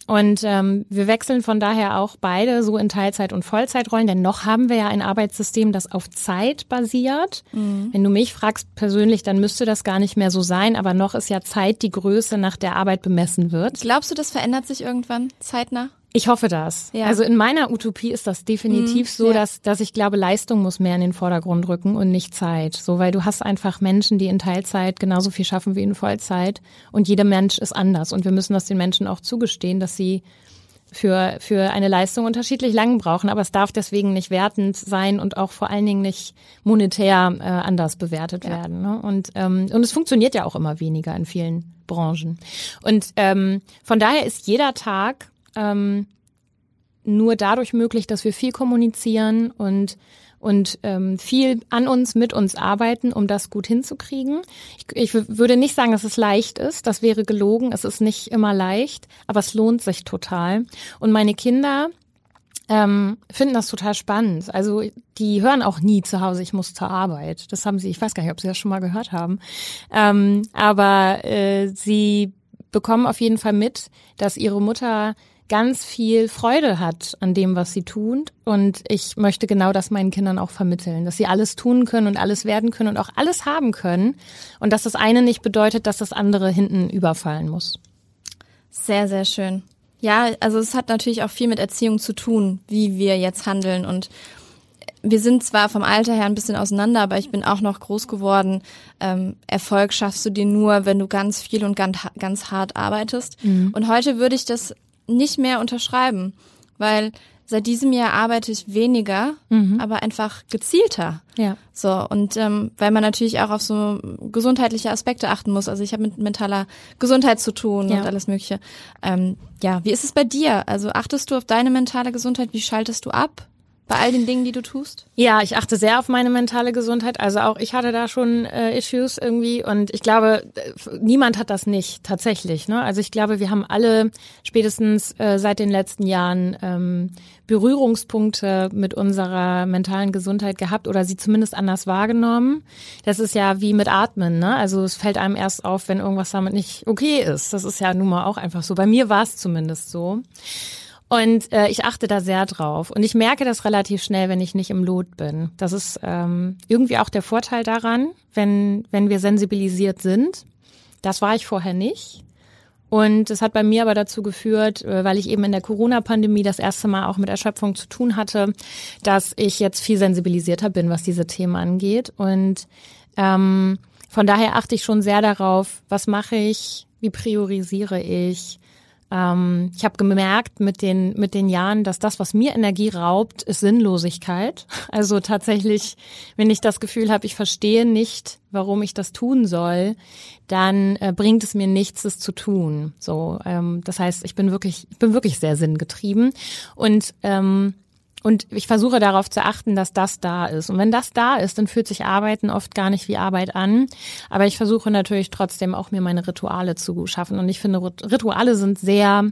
Und ähm, wir wechseln von daher auch beide so in Teilzeit- und Vollzeitrollen, denn noch haben wir ja ein Arbeitssystem, das auf Zeit basiert. Mhm. Wenn du mich fragst persönlich, dann müsste das gar nicht mehr so sein, aber noch ist ja Zeit die Größe, nach der Arbeit bemessen wird. Glaubst du, das verändert sich irgendwann zeitnah? Ich hoffe das. Ja. Also in meiner Utopie ist das definitiv mhm, so, ja. dass, dass ich glaube, Leistung muss mehr in den Vordergrund rücken und nicht Zeit. So, weil du hast einfach Menschen, die in Teilzeit genauso viel schaffen wie in Vollzeit. Und jeder Mensch ist anders. Und wir müssen das den Menschen auch zugestehen, dass sie für, für eine Leistung unterschiedlich lang brauchen. Aber es darf deswegen nicht wertend sein und auch vor allen Dingen nicht monetär äh, anders bewertet ja. werden. Ne? Und, ähm, und es funktioniert ja auch immer weniger in vielen Branchen. Und ähm, von daher ist jeder Tag ähm, nur dadurch möglich, dass wir viel kommunizieren und und ähm, viel an uns, mit uns arbeiten, um das gut hinzukriegen. Ich, ich würde nicht sagen, dass es leicht ist. Das wäre gelogen. Es ist nicht immer leicht, aber es lohnt sich total. Und meine Kinder ähm, finden das total spannend. Also die hören auch nie zu Hause, ich muss zur Arbeit. Das haben sie, ich weiß gar nicht, ob sie das schon mal gehört haben. Ähm, aber äh, sie bekommen auf jeden Fall mit, dass ihre Mutter ganz viel Freude hat an dem, was sie tun. Und ich möchte genau das meinen Kindern auch vermitteln, dass sie alles tun können und alles werden können und auch alles haben können. Und dass das eine nicht bedeutet, dass das andere hinten überfallen muss. Sehr, sehr schön. Ja, also es hat natürlich auch viel mit Erziehung zu tun, wie wir jetzt handeln. Und wir sind zwar vom Alter her ein bisschen auseinander, aber ich bin auch noch groß geworden. Ähm, Erfolg schaffst du dir nur, wenn du ganz viel und ganz, ganz hart arbeitest. Mhm. Und heute würde ich das nicht mehr unterschreiben, weil seit diesem Jahr arbeite ich weniger, mhm. aber einfach gezielter. Ja. So und ähm, weil man natürlich auch auf so gesundheitliche Aspekte achten muss. Also ich habe mit mentaler Gesundheit zu tun ja. und alles Mögliche. Ähm, ja, wie ist es bei dir? Also achtest du auf deine mentale Gesundheit? Wie schaltest du ab? Bei all den Dingen, die du tust? Ja, ich achte sehr auf meine mentale Gesundheit. Also auch ich hatte da schon äh, Issues irgendwie und ich glaube, äh, niemand hat das nicht tatsächlich. Ne? Also ich glaube, wir haben alle spätestens äh, seit den letzten Jahren ähm, Berührungspunkte mit unserer mentalen Gesundheit gehabt oder sie zumindest anders wahrgenommen. Das ist ja wie mit Atmen. Ne? Also es fällt einem erst auf, wenn irgendwas damit nicht okay ist. Das ist ja nun mal auch einfach so. Bei mir war es zumindest so. Und äh, ich achte da sehr drauf. Und ich merke das relativ schnell, wenn ich nicht im Lot bin. Das ist ähm, irgendwie auch der Vorteil daran, wenn, wenn wir sensibilisiert sind. Das war ich vorher nicht. Und es hat bei mir aber dazu geführt, äh, weil ich eben in der Corona-Pandemie das erste Mal auch mit Erschöpfung zu tun hatte, dass ich jetzt viel sensibilisierter bin, was diese Themen angeht. Und ähm, von daher achte ich schon sehr darauf, was mache ich, wie priorisiere ich, ähm, ich habe gemerkt mit den, mit den Jahren, dass das, was mir Energie raubt, ist Sinnlosigkeit. *laughs* Also tatsächlich, wenn ich das Gefühl habe, ich verstehe nicht, warum ich das tun soll, dann äh, bringt es mir nichts, es zu tun. So, ähm, das heißt, ich bin wirklich, ich bin wirklich sehr sinngetrieben und ähm, und ich versuche darauf zu achten, dass das da ist. Und wenn das da ist, dann fühlt sich Arbeiten oft gar nicht wie Arbeit an. Aber ich versuche natürlich trotzdem auch mir meine Rituale zu schaffen. Und ich finde, Rituale sind sehr,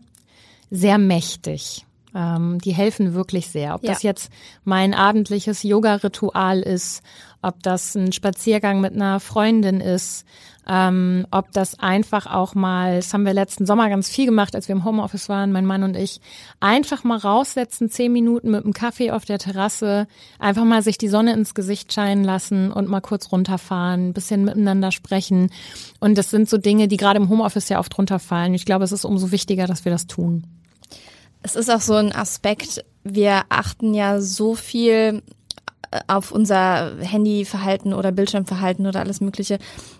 sehr mächtig. Ähm, die helfen wirklich sehr. Ob Ja. das jetzt mein abendliches Yoga-Ritual ist, ob das ein Spaziergang mit einer Freundin ist, ähm, ob das einfach auch mal, das haben wir letzten Sommer ganz viel gemacht, als wir im Homeoffice waren, mein Mann und ich, einfach mal raussetzen, zehn Minuten mit einem Kaffee auf der Terrasse, einfach mal sich die Sonne ins Gesicht scheinen lassen und mal kurz runterfahren, ein bisschen miteinander sprechen. Und das sind so Dinge, die gerade im Homeoffice ja oft runterfallen. Ich glaube, es ist umso wichtiger, dass wir das tun. Es ist auch so ein Aspekt, wir achten ja so viel auf unser Handyverhalten oder Bildschirmverhalten oder alles Mögliche.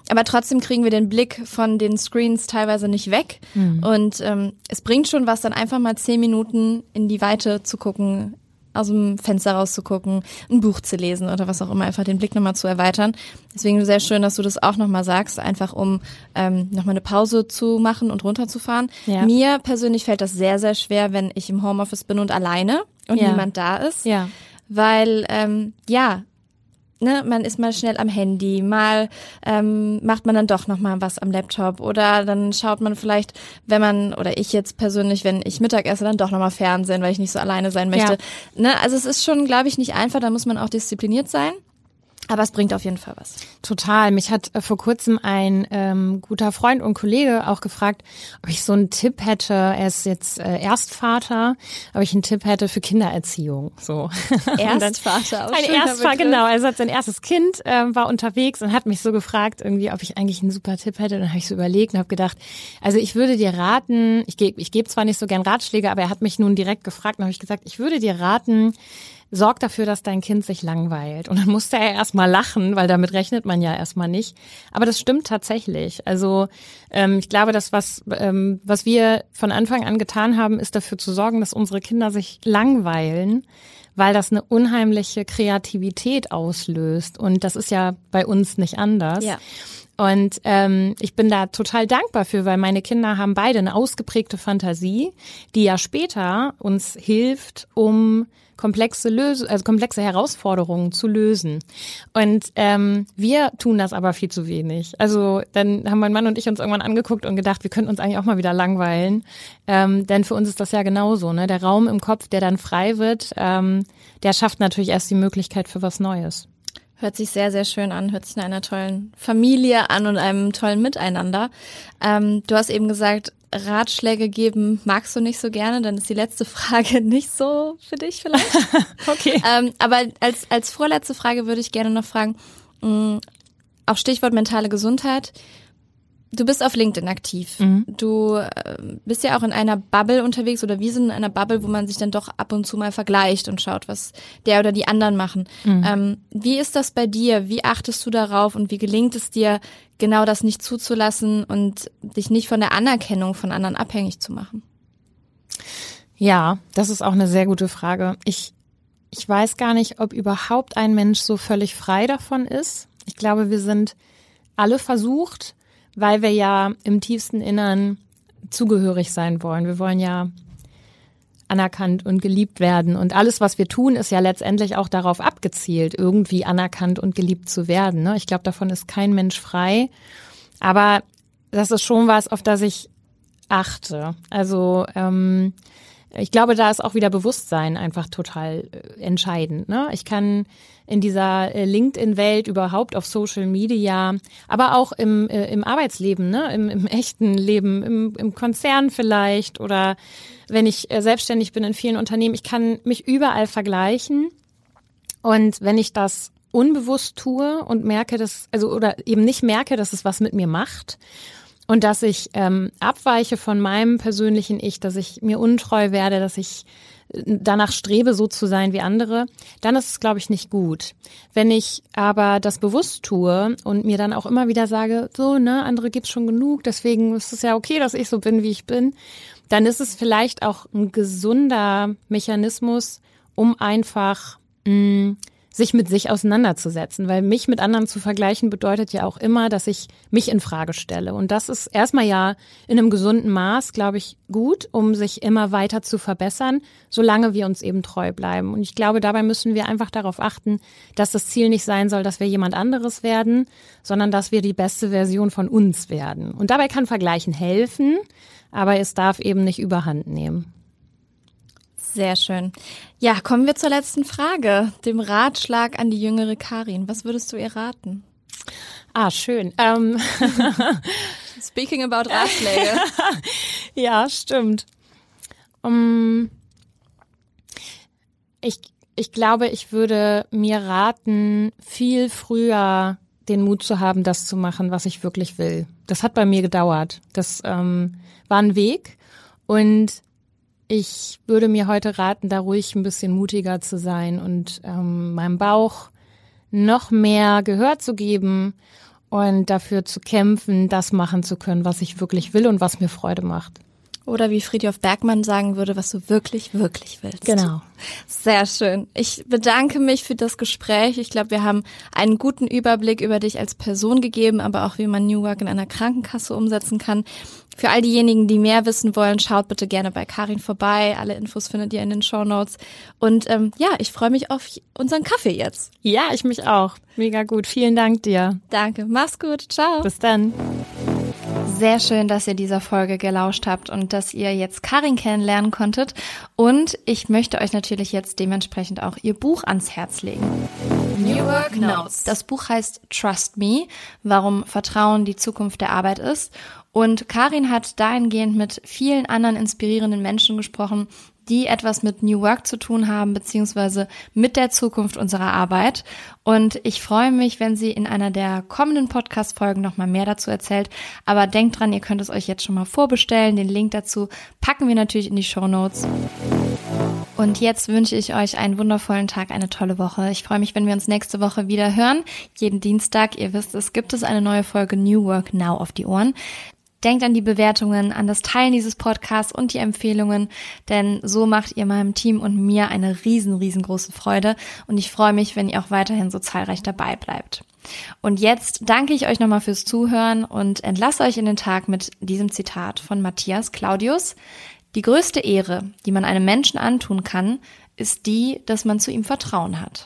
Aber trotzdem kriegen wir den Blick von den Screens teilweise nicht weg. Und ähm, es bringt schon was, dann einfach mal zehn Minuten in die Weite zu gucken, aus dem Fenster rauszugucken, ein Buch zu lesen oder was auch immer, einfach den Blick nochmal zu erweitern. Deswegen sehr schön, dass du das auch nochmal sagst, einfach um ähm, nochmal eine Pause zu machen und runterzufahren. Ja. Mir persönlich fällt das sehr, sehr schwer, wenn ich im Homeoffice bin und alleine und Ja. niemand da ist. Ja. Weil, ähm, ja, ne, man ist mal schnell am Handy, mal ähm, macht man dann doch noch mal was am Laptop oder dann schaut man vielleicht, wenn man oder ich jetzt persönlich, wenn ich Mittag esse, dann doch noch mal Fernsehen, weil ich nicht so alleine sein möchte. Ne, also es ist schon, glaube ich, nicht einfach. Da muss man auch diszipliniert sein. Aber es bringt auf jeden Fall was. Total. Mich hat äh, vor kurzem ein ähm, guter Freund und Kollege auch gefragt, ob ich so einen Tipp hätte. Er ist jetzt äh, Erstvater, ob ich einen Tipp hätte für Kindererziehung. So. *laughs* Erstvater, Ein Erstvater, genau. Also hat sein erstes Kind, ähm, war unterwegs und hat mich so gefragt, irgendwie, ob ich eigentlich einen super Tipp hätte. Dann habe ich so überlegt und habe gedacht, also ich würde dir raten, ich gebe ich geb zwar nicht so gern Ratschläge, aber er hat mich nun direkt gefragt und habe ich gesagt, ich würde dir raten, sorg dafür, dass dein Kind sich langweilt. Und dann musste er erstmal lachen, weil damit rechnet man ja erstmal nicht. Aber das stimmt tatsächlich. Also ähm, ich glaube, das, was, ähm, was wir von Anfang an getan haben, ist dafür zu sorgen, dass unsere Kinder sich langweilen weil das eine unheimliche Kreativität auslöst. Und das ist ja bei uns nicht anders. Ja. Und ähm, ich bin da total dankbar für, weil meine Kinder haben beide eine ausgeprägte Fantasie, die ja später uns hilft, um komplexe Lös also komplexe Herausforderungen zu lösen. Und ähm, wir tun das aber viel zu wenig. Also dann haben mein Mann und ich uns irgendwann angeguckt und gedacht, wir könnten uns eigentlich auch mal wieder langweilen. Ähm, denn für uns ist das ja genauso. Ne? Der Raum im Kopf, der dann frei wird, ähm, der schafft natürlich erst die Möglichkeit für was Neues. Hört sich sehr, sehr schön an, hört sich nach einer tollen Familie an und einem tollen Miteinander. Ähm, du hast eben gesagt, Ratschläge geben magst du nicht so gerne, dann ist die letzte *laughs* Frage nicht so für dich vielleicht. *laughs* Okay. ähm, aber als, als vorletzte Frage würde ich gerne noch fragen, mh, auch Stichwort mentale Gesundheit. Du bist auf LinkedIn aktiv. Du äh, bist ja auch in einer Bubble unterwegs oder wir sind in einer Bubble, wo man sich dann doch ab und zu mal vergleicht und schaut, was der oder die anderen machen. Ähm, wie ist das bei dir? Wie achtest du darauf und wie gelingt es dir, genau das nicht zuzulassen und dich nicht von der Anerkennung von anderen abhängig zu machen? Ja, das ist auch eine sehr gute Frage. Ich, ich weiß gar nicht, ob überhaupt ein Mensch so völlig frei davon ist. Ich glaube, wir sind alle versucht, weil wir ja im tiefsten Innern zugehörig sein wollen. Wir wollen ja anerkannt und geliebt werden. Und alles, was wir tun, ist ja letztendlich auch darauf abgezielt, irgendwie anerkannt und geliebt zu werden. Ne? Ich glaube, davon ist kein Mensch frei. Aber das ist schon was, auf das ich achte. Also ähm, ich glaube, da ist auch wieder Bewusstsein einfach total äh, entscheidend. Ne? Ich kann in dieser äh, LinkedIn-Welt überhaupt auf Social Media, aber auch im, äh, im Arbeitsleben, ne? Im, im echten Leben, im, im Konzern vielleicht oder wenn ich äh, selbstständig bin in vielen Unternehmen, ich kann mich überall vergleichen. Und wenn ich das unbewusst tue und merke, dass, also oder eben nicht merke, dass es was mit mir macht und dass ich ähm, abweiche von meinem persönlichen Ich, dass ich mir untreu werde, dass ich danach strebe, so zu sein wie andere, dann ist es, glaube ich, nicht gut. Wenn ich aber das bewusst tue und mir dann auch immer wieder sage, so, ne, andere gibt's schon genug, deswegen ist es ja okay, dass ich so bin, wie ich bin, dann ist es vielleicht auch ein gesunder Mechanismus, um einfach mh, sich mit sich auseinanderzusetzen, weil mich mit anderen zu vergleichen bedeutet ja auch immer, dass ich mich in Frage stelle. Und das ist erstmal ja in einem gesunden Maß, glaube ich, gut, um sich immer weiter zu verbessern, solange wir uns eben treu bleiben. Und ich glaube, dabei müssen wir einfach darauf achten, dass das Ziel nicht sein soll, dass wir jemand anderes werden, sondern dass wir die beste Version von uns werden. Und dabei kann Vergleichen helfen, aber es darf eben nicht überhand nehmen. Sehr schön. Ja, kommen wir zur letzten Frage, dem Ratschlag an die jüngere Karin. Was würdest du ihr raten? Ah, schön. Ähm. *laughs* Speaking about Ratschläge. *laughs* ja, stimmt. Um, ich, ich glaube, ich würde mir raten, viel früher den Mut zu haben, das zu machen, was ich wirklich will. Das hat bei mir gedauert. Das ähm, war ein Weg und ich würde mir heute raten, da ruhig ein bisschen mutiger zu sein und ähm, meinem Bauch noch mehr Gehör zu geben und dafür zu kämpfen, das machen zu können, was ich wirklich will und was mir Freude macht. Oder wie Friedhof Bergmann sagen würde, was du wirklich, wirklich willst. Genau. Sehr schön. Ich bedanke mich für das Gespräch. Ich glaube, wir haben einen guten Überblick über dich als Person gegeben, aber auch wie man New Work in einer Krankenkasse umsetzen kann. Für all diejenigen, die mehr wissen wollen, schaut bitte gerne bei Karin vorbei. Alle Infos findet ihr in den Show Notes. Und ähm, ja, ich freue mich auf unseren Kaffee jetzt. Ja, ich mich auch. Mega gut. Vielen Dank dir. Danke. Mach's gut. Ciao. Bis dann. Sehr schön, dass ihr dieser Folge gelauscht habt und dass ihr jetzt Karin kennenlernen konntet. Und ich möchte euch natürlich jetzt dementsprechend auch ihr Buch ans Herz legen. New Work Notes. Das Buch heißt Trust Me, warum Vertrauen die Zukunft der Arbeit ist. Und Karin hat dahingehend mit vielen anderen inspirierenden Menschen gesprochen, die etwas mit New Work zu tun haben, beziehungsweise mit der Zukunft unserer Arbeit. Und ich freue mich, wenn sie in einer der kommenden Podcast-Folgen nochmal mehr dazu erzählt. Aber denkt dran, ihr könnt es euch jetzt schon mal vorbestellen. Den Link dazu packen wir natürlich in die Show Notes. Und jetzt wünsche ich euch einen wundervollen Tag, eine tolle Woche. Ich freue mich, wenn wir uns nächste Woche wieder hören. Jeden Dienstag, ihr wisst es, gibt es eine neue Folge New Work Now auf die Ohren. Denkt an die Bewertungen, an das Teilen dieses Podcasts und die Empfehlungen, denn so macht ihr meinem Team und mir eine riesen, riesengroße Freude und ich freue mich, wenn ihr auch weiterhin so zahlreich dabei bleibt. Und jetzt danke ich euch nochmal fürs Zuhören und entlasse euch in den Tag mit diesem Zitat von Matthias Claudius. Die größte Ehre, die man einem Menschen antun kann, ist die, dass man zu ihm Vertrauen hat.